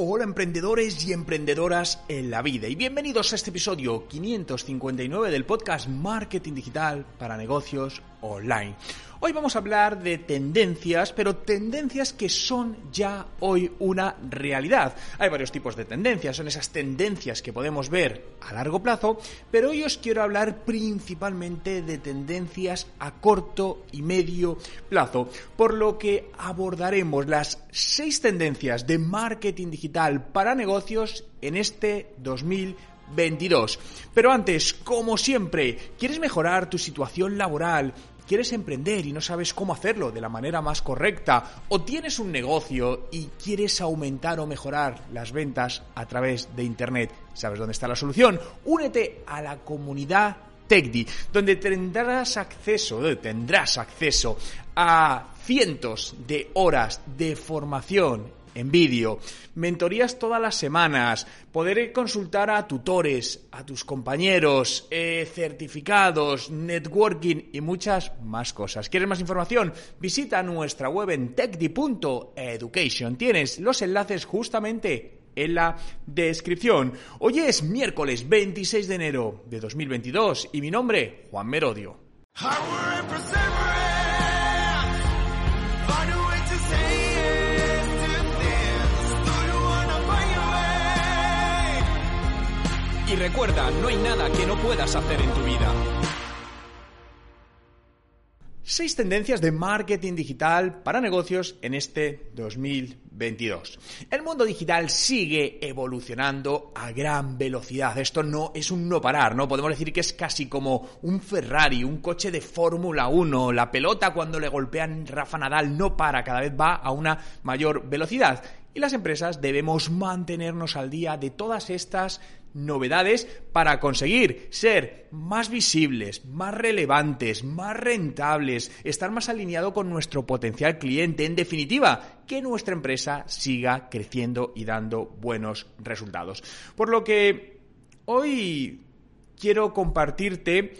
Hola emprendedores y emprendedoras en la vida y bienvenidos a este episodio 559 del podcast Marketing Digital para Negocios Hoy vamos a hablar de tendencias, pero tendencias que son ya hoy una realidad. Hay varios tipos de tendencias, son esas tendencias que podemos ver a largo plazo, pero hoy os quiero hablar principalmente de tendencias a corto y medio plazo, por lo que abordaremos las seis tendencias de marketing digital para negocios en este 2022. Pero antes, como siempre, ¿quieres mejorar tu situación laboral? quieres emprender y no sabes cómo hacerlo de la manera más correcta, o tienes un negocio y quieres aumentar o mejorar las ventas a través de Internet, ¿sabes dónde está la solución? Únete a la comunidad TechDi, donde tendrás acceso, tendrás acceso a cientos de horas de formación en vídeo, mentorías todas las semanas, poder consultar a tutores, a tus compañeros, eh, certificados, networking y muchas más cosas. ¿Quieres más información? Visita nuestra web en techdi.education. Tienes los enlaces justamente en la descripción. Hoy es miércoles 26 de enero de 2022 y mi nombre, Juan Merodio. Recuerda, no hay nada que no puedas hacer en tu vida. Seis tendencias de marketing digital para negocios en este 2022. El mundo digital sigue evolucionando a gran velocidad. Esto no es un no parar, ¿no? Podemos decir que es casi como un Ferrari, un coche de Fórmula 1. La pelota cuando le golpean Rafa Nadal no para, cada vez va a una mayor velocidad. Y las empresas debemos mantenernos al día de todas estas novedades para conseguir ser más visibles, más relevantes, más rentables, estar más alineado con nuestro potencial cliente, en definitiva, que nuestra empresa siga creciendo y dando buenos resultados. Por lo que hoy quiero compartirte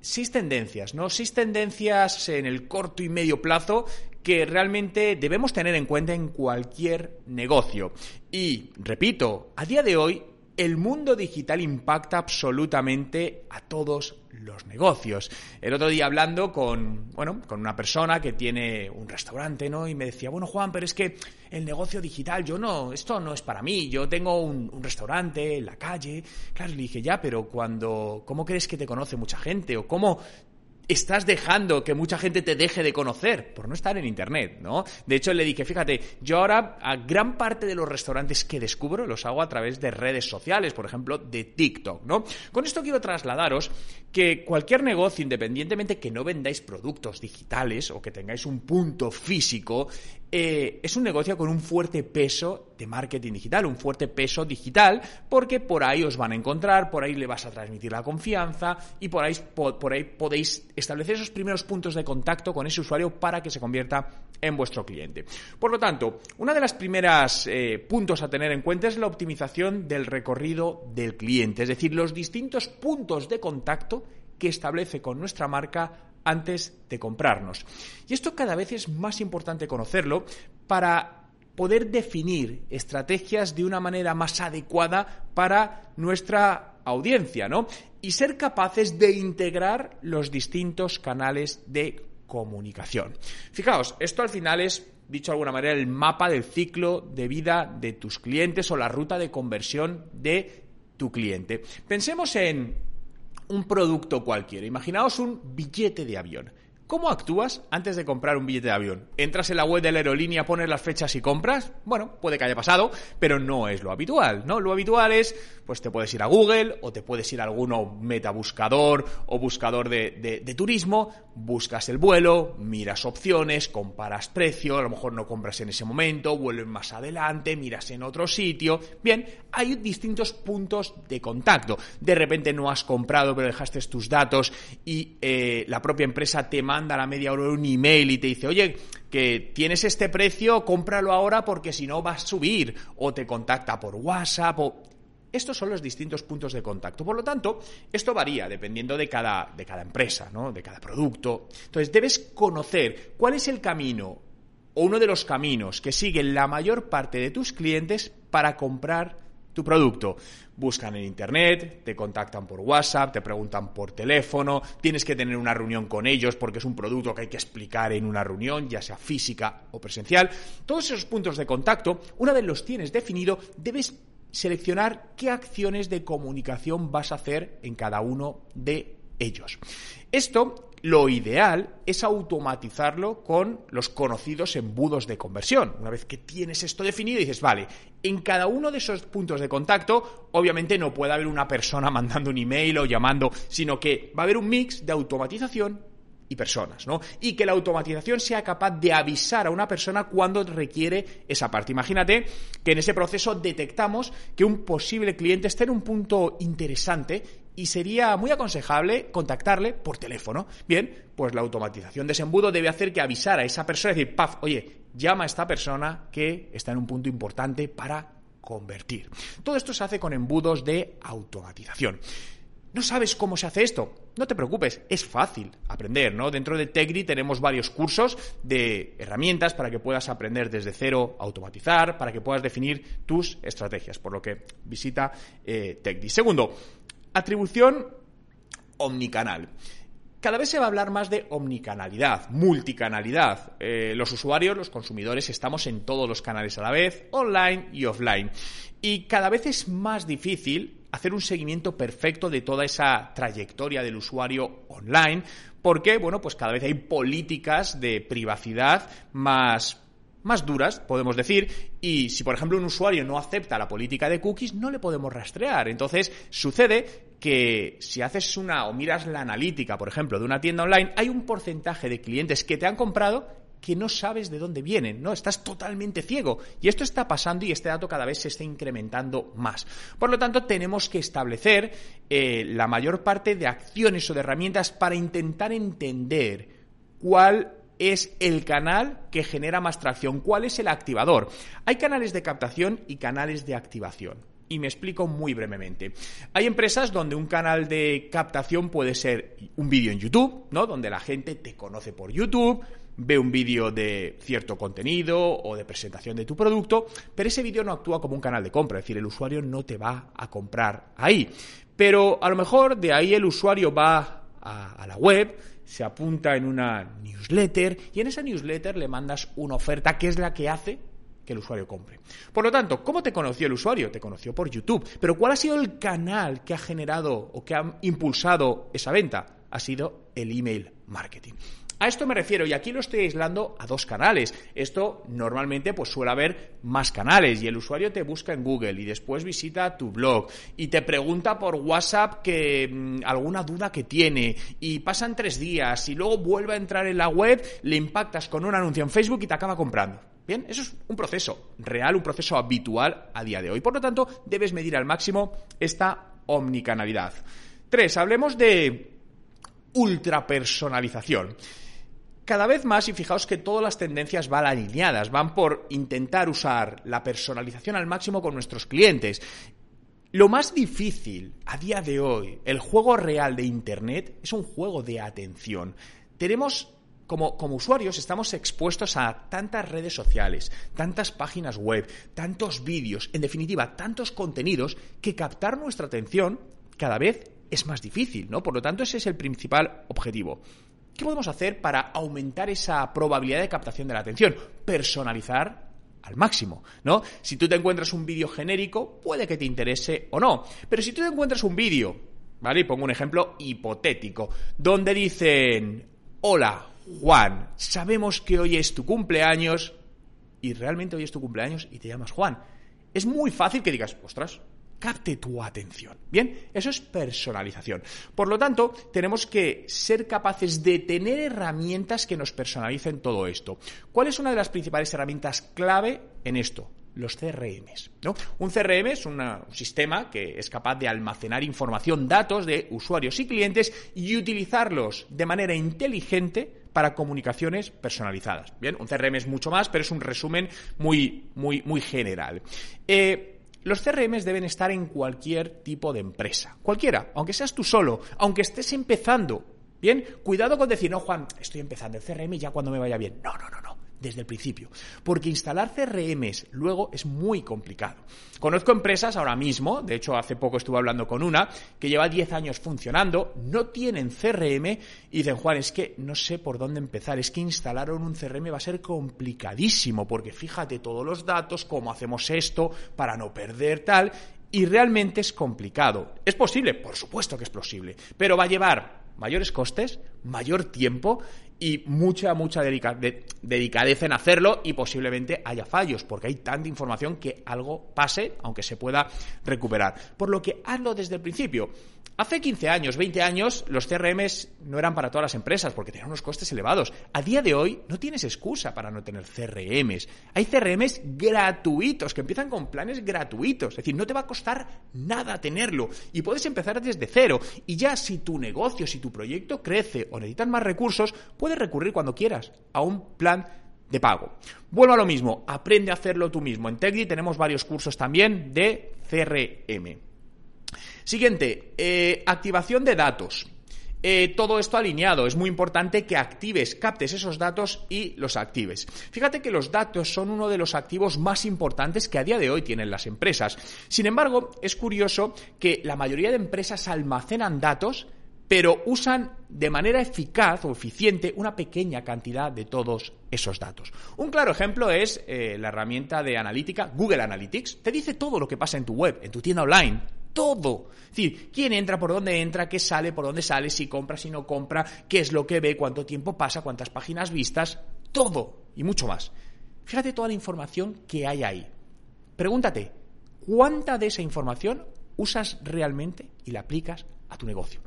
seis tendencias, ¿no? Seis tendencias en el corto y medio plazo que realmente debemos tener en cuenta en cualquier negocio. Y, repito, a día de hoy el mundo digital impacta absolutamente a todos los negocios. El otro día hablando con, bueno, con una persona que tiene un restaurante, ¿no? Y me decía, bueno, Juan, pero es que el negocio digital, yo no, esto no es para mí, yo tengo un, restaurante en la calle. Claro, le dije, ya, pero cuando, ¿cómo crees que te conoce mucha gente? ¿O cómo estás dejando que mucha gente te deje de conocer por no estar en internet, ¿no? De hecho, le dije, fíjate, yo ahora a gran parte de los restaurantes que descubro los hago a través de redes sociales, por ejemplo, de TikTok, ¿no? Con esto quiero trasladaros que cualquier negocio, independientemente que no vendáis productos digitales o que tengáis un punto físico, eh, es un negocio con un fuerte peso de marketing digital, un fuerte peso digital, porque por ahí os van a encontrar, por ahí le vas a transmitir la confianza y por ahí, podéis establecer esos primeros puntos de contacto con ese usuario para que se convierta en vuestro cliente. Por lo tanto, una de las primeras eh, puntos a tener en cuenta es la optimización del recorrido del cliente, es decir, los distintos puntos de contacto que establece con nuestra marca antes de comprarnos. Y esto cada vez es más importante conocerlo para poder definir estrategias de una manera más adecuada para nuestra audiencia, ¿no? Y ser capaces de integrar los distintos canales de comunicación. Fijaos, esto al final es, dicho de alguna manera, el mapa del ciclo de vida de tus clientes o la ruta de conversión de tu cliente. Pensemos en un producto cualquiera. Imaginaos un billete de avión. ¿Cómo actúas antes de comprar un billete de avión? ¿Entras en la web de la aerolínea, pones las fechas y compras? Bueno, puede que haya pasado, pero no es lo habitual, ¿no? Lo habitual es, pues te puedes ir a Google o te puedes ir a alguno metabuscador o buscador de, de turismo, buscas el vuelo, miras opciones, comparas precio, a lo mejor no compras en ese momento, vuelves más adelante, miras en otro sitio. Bien, hay distintos puntos de contacto. De repente no has comprado, pero dejaste tus datos y eh, la propia empresa te manda a la media hora un email y te dice, oye, que tienes este precio, cómpralo ahora porque si no va a subir. O te contacta por WhatsApp o... Estos son los distintos puntos de contacto. Por lo tanto, esto varía dependiendo de cada, de cada empresa, ¿no? de cada producto. Entonces, debes conocer cuál es el camino o uno de los caminos que siguen la mayor parte de tus clientes para comprar tu producto. Buscan en Internet, te contactan por WhatsApp, te preguntan por teléfono, tienes que tener una reunión con ellos porque es un producto que hay que explicar en una reunión, ya sea física o presencial. Todos esos puntos de contacto, una vez los tienes definido, debes seleccionar qué acciones de comunicación vas a hacer en cada uno de ellos. Esto lo ideal es automatizarlo con los conocidos embudos de conversión. Una vez que tienes esto definido, dices, vale, en cada uno de esos puntos de contacto, obviamente no puede haber una persona mandando un email o llamando, sino que va a haber un mix de automatización y personas, ¿no? Y que la automatización sea capaz de avisar a una persona cuando requiere esa parte. Imagínate que en ese proceso detectamos que un posible cliente está en un punto interesante y sería muy aconsejable contactarle por teléfono. Bien, pues la automatización de ese embudo debe hacer que avisar a esa persona decir, paf, oye, llama a esta persona que está en un punto importante para convertir. Todo esto se hace con embudos de automatización. ¿No sabes cómo se hace esto? No te preocupes, es fácil aprender, ¿no? Dentro de Tegri tenemos varios cursos de herramientas para que puedas aprender desde cero automatizar, para que puedas definir tus estrategias, por lo que visita eh, Segundo, Atribución omnicanal. Cada vez se va a hablar más de omnicanalidad, multicanalidad. Eh, los usuarios, los consumidores, estamos en todos los canales a la vez, online y offline. Y cada vez es más difícil hacer un seguimiento perfecto de toda esa trayectoria del usuario online, porque, bueno, pues cada vez hay políticas de privacidad más más duras, podemos decir, y si por ejemplo un usuario no acepta la política de cookies, no le podemos rastrear. Entonces sucede que si haces una o miras la analítica, por ejemplo, de una tienda online, hay un porcentaje de clientes que te han comprado que no sabes de dónde vienen, ¿no? Estás totalmente ciego. Y esto está pasando y este dato cada vez se está incrementando más. Por lo tanto, tenemos que establecer eh, la mayor parte de acciones o de herramientas para intentar entender cuál es el canal que genera más tracción. ¿Cuál es el activador? Hay canales de captación y canales de activación. Y me explico muy brevemente. Hay empresas donde un canal de captación puede ser un vídeo en YouTube, ¿no? Donde la gente te conoce por YouTube, ve un vídeo de cierto contenido o de presentación de tu producto, pero ese vídeo no actúa como un canal de compra, es decir, el usuario no te va a comprar ahí. Pero a lo mejor de ahí el usuario va a, a la web, se apunta en una newsletter y en esa newsletter le mandas una oferta que es la que hace que el usuario compre. Por lo tanto, ¿cómo te conoció el usuario? Te conoció por YouTube. Pero ¿cuál ha sido el canal que ha generado o que ha impulsado esa venta? Ha sido el email marketing. A esto me refiero, y aquí lo estoy aislando a dos canales. Esto normalmente pues suele haber más canales y el usuario te busca en Google y después visita tu blog y te pregunta por WhatsApp que mm, alguna duda que tiene y pasan tres días y luego vuelve a entrar en la web, le impactas con un anuncio en Facebook y te acaba comprando. Bien, eso es un proceso real, un proceso habitual a día de hoy. Por lo tanto, debes medir al máximo esta omnicanalidad. Tres, hablemos de ultrapersonalización cada vez más, y fijaos que todas las tendencias van alineadas, van por intentar usar la personalización al máximo con nuestros clientes. Lo más difícil a día de hoy, el juego real de Internet, es un juego de atención. Tenemos como, como, usuarios estamos expuestos a tantas redes sociales, tantas páginas web, tantos vídeos, en definitiva, tantos contenidos, que captar nuestra atención cada vez es más difícil, ¿no? Por lo tanto, ese es el principal objetivo. ¿Qué podemos hacer para aumentar esa probabilidad de captación de la atención? Personalizar al máximo, ¿no? Si tú te encuentras un vídeo genérico, puede que te interese o no. Pero si tú te encuentras un vídeo, ¿vale? Y pongo un ejemplo hipotético, donde dicen, hola, Juan, sabemos que hoy es tu cumpleaños y realmente hoy es tu cumpleaños y te llamas Juan. Es muy fácil que digas, ostras, capte tu atención. Bien, eso es personalización. Por lo tanto, tenemos que ser capaces de tener herramientas que nos personalicen todo esto. ¿Cuál es una de las principales herramientas clave en esto? los CRMs. ¿no? Un CRM es un sistema que es capaz de almacenar información, datos de usuarios y clientes y utilizarlos de manera inteligente para comunicaciones personalizadas. Bien, un CRM es mucho más, pero es un resumen muy, muy, muy general. Eh, los CRMs deben estar en cualquier tipo de empresa, cualquiera, aunque seas tú solo, aunque estés empezando. Bien, cuidado con decir, no, Juan, estoy empezando el CRM y ya cuando me vaya bien. No, no, no, desde el principio. Porque instalar CRMs luego es muy complicado. Conozco empresas ahora mismo, de hecho hace poco estuve hablando con una, que lleva 10 años funcionando, no tienen CRM y dicen, Juan, es que no sé por dónde empezar, es que instalaron un CRM va a ser complicadísimo, porque fíjate todos los datos, cómo hacemos esto para no perder tal, y realmente es complicado. ¿Es posible? Por supuesto que es posible, pero va a llevar mayores costes, mayor tiempo y mucha, mucha dedicadeza en hacerlo y posiblemente haya fallos, porque hay tanta información que algo pase, aunque se pueda recuperar. Por lo que hazlo desde el principio. Hace 15 años, 20 años, los CRMs no eran para todas las empresas porque tenían unos costes elevados. A día de hoy no tienes excusa para no tener CRMs. Hay CRMs gratuitos que empiezan con planes gratuitos. Es decir, no te va a costar nada tenerlo y puedes empezar desde cero. Y ya si tu negocio, si tu proyecto crece o necesitas más recursos, puedes recurrir cuando quieras a un plan de pago. Vuelvo a lo mismo, aprende a hacerlo tú mismo. En Tegri tenemos varios cursos también de CRM. Siguiente, eh, activación de datos. Eh, todo esto alineado. Es muy importante que actives, captes esos datos y los actives. Fíjate que los datos son uno de los activos más importantes que a día de hoy tienen las empresas. Sin embargo, es curioso que la mayoría de empresas almacenan datos, pero usan de manera eficaz o eficiente una pequeña cantidad de todos esos datos. Un claro ejemplo es eh, la herramienta de analítica Google Analytics. Te dice todo lo que pasa en tu web, en tu tienda online todo. Es decir, quién entra, por dónde entra, qué sale, por dónde sale, si compra, si no compra, qué es lo que ve, cuánto tiempo pasa, cuántas páginas vistas, todo y mucho más. Fíjate toda la información que hay ahí. Pregúntate, ¿cuánta de esa información usas realmente y la aplicas a tu negocio?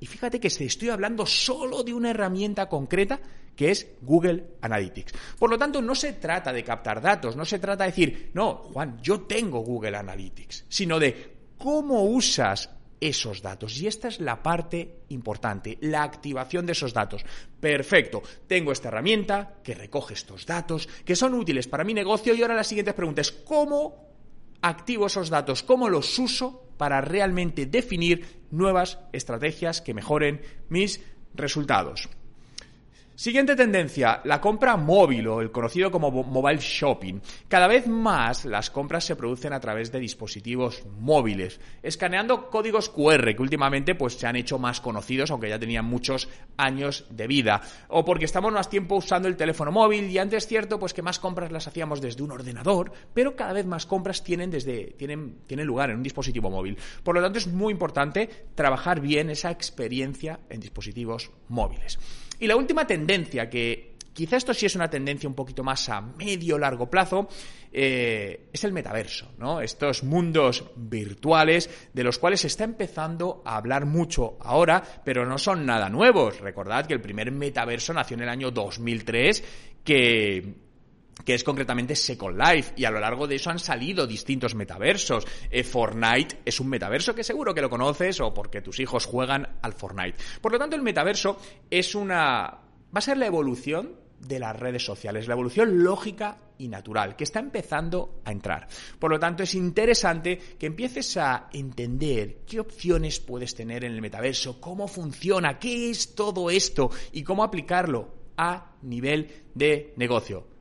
Y fíjate que estoy hablando solo de una herramienta concreta que es Google Analytics. Por lo tanto, no se trata de captar datos, no se trata de decir, no, Juan, yo tengo Google Analytics, sino de cómo usas esos datos. Y esta es la parte importante, la activación de esos datos. Perfecto, tengo esta herramienta que recoge estos datos, que son útiles para mi negocio y ahora la siguiente pregunta es, ¿cómo activo esos datos? ¿Cómo los uso para realmente definir nuevas estrategias que mejoren mis resultados? Siguiente tendencia, la compra móvil o el conocido como mobile shopping. Cada vez más las compras se producen a través de dispositivos móviles, escaneando códigos QR que últimamente pues se han hecho más conocidos aunque ya tenían muchos años de vida, o porque estamos más tiempo usando el teléfono móvil y antes es cierto pues que más compras las hacíamos desde un ordenador, pero cada vez más compras tienen desde tienen tienen lugar en un dispositivo móvil. Por lo tanto es muy importante trabajar bien esa experiencia en dispositivos móviles. Y la última tendencia, que quizá esto sí es una tendencia un poquito más a medio largo plazo, eh, es el metaverso, ¿no? Estos mundos virtuales de los cuales se está empezando a hablar mucho ahora, pero no son nada nuevos. Recordad que el primer metaverso nació en el año 2003, que que es concretamente Second Life, y a lo largo de eso han salido distintos metaversos. Eh, Fortnite es un metaverso que seguro que lo conoces o porque tus hijos juegan al Fortnite. Por lo tanto, el metaverso es una... va a ser la evolución de las redes sociales, la evolución lógica y natural, que está empezando a entrar. Por lo tanto, es interesante que empieces a entender qué opciones puedes tener en el metaverso, cómo funciona, qué es todo esto y cómo aplicarlo a nivel de negocio.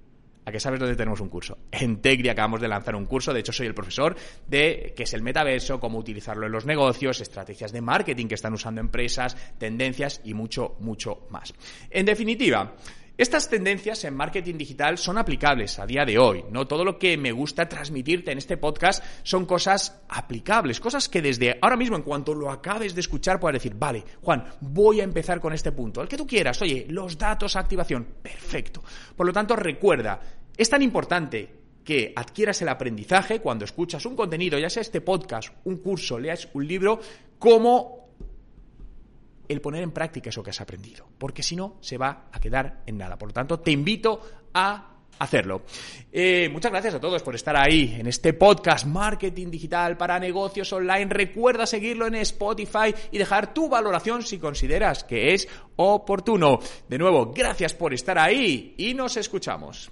¿A que sabes dónde tenemos un curso? En Tegri acabamos de lanzar un curso, de hecho soy el profesor de qué es el metaverso, cómo utilizarlo en los negocios, estrategias de marketing que están usando empresas, tendencias y mucho, mucho más. En definitiva, Estas tendencias en marketing digital son aplicables a día de hoy. No todo lo que me gusta transmitirte en este podcast son cosas aplicables, cosas que desde ahora mismo, en cuanto lo acabes de escuchar, puedas decir, vale, Juan, voy a empezar con este punto. El que tú quieras, oye, los datos, activación, perfecto. Por lo tanto, recuerda, es tan importante que adquieras el aprendizaje cuando escuchas un contenido, ya sea este podcast, un curso, leas un libro, como el poner en práctica eso que has aprendido, porque si no, se va a quedar en nada. Por lo tanto, te invito a hacerlo. Eh, muchas gracias a todos por estar ahí en este podcast Marketing Digital para Negocios Online. Recuerda seguirlo en Spotify y dejar tu valoración si consideras que es oportuno. De nuevo, gracias por estar ahí y nos escuchamos.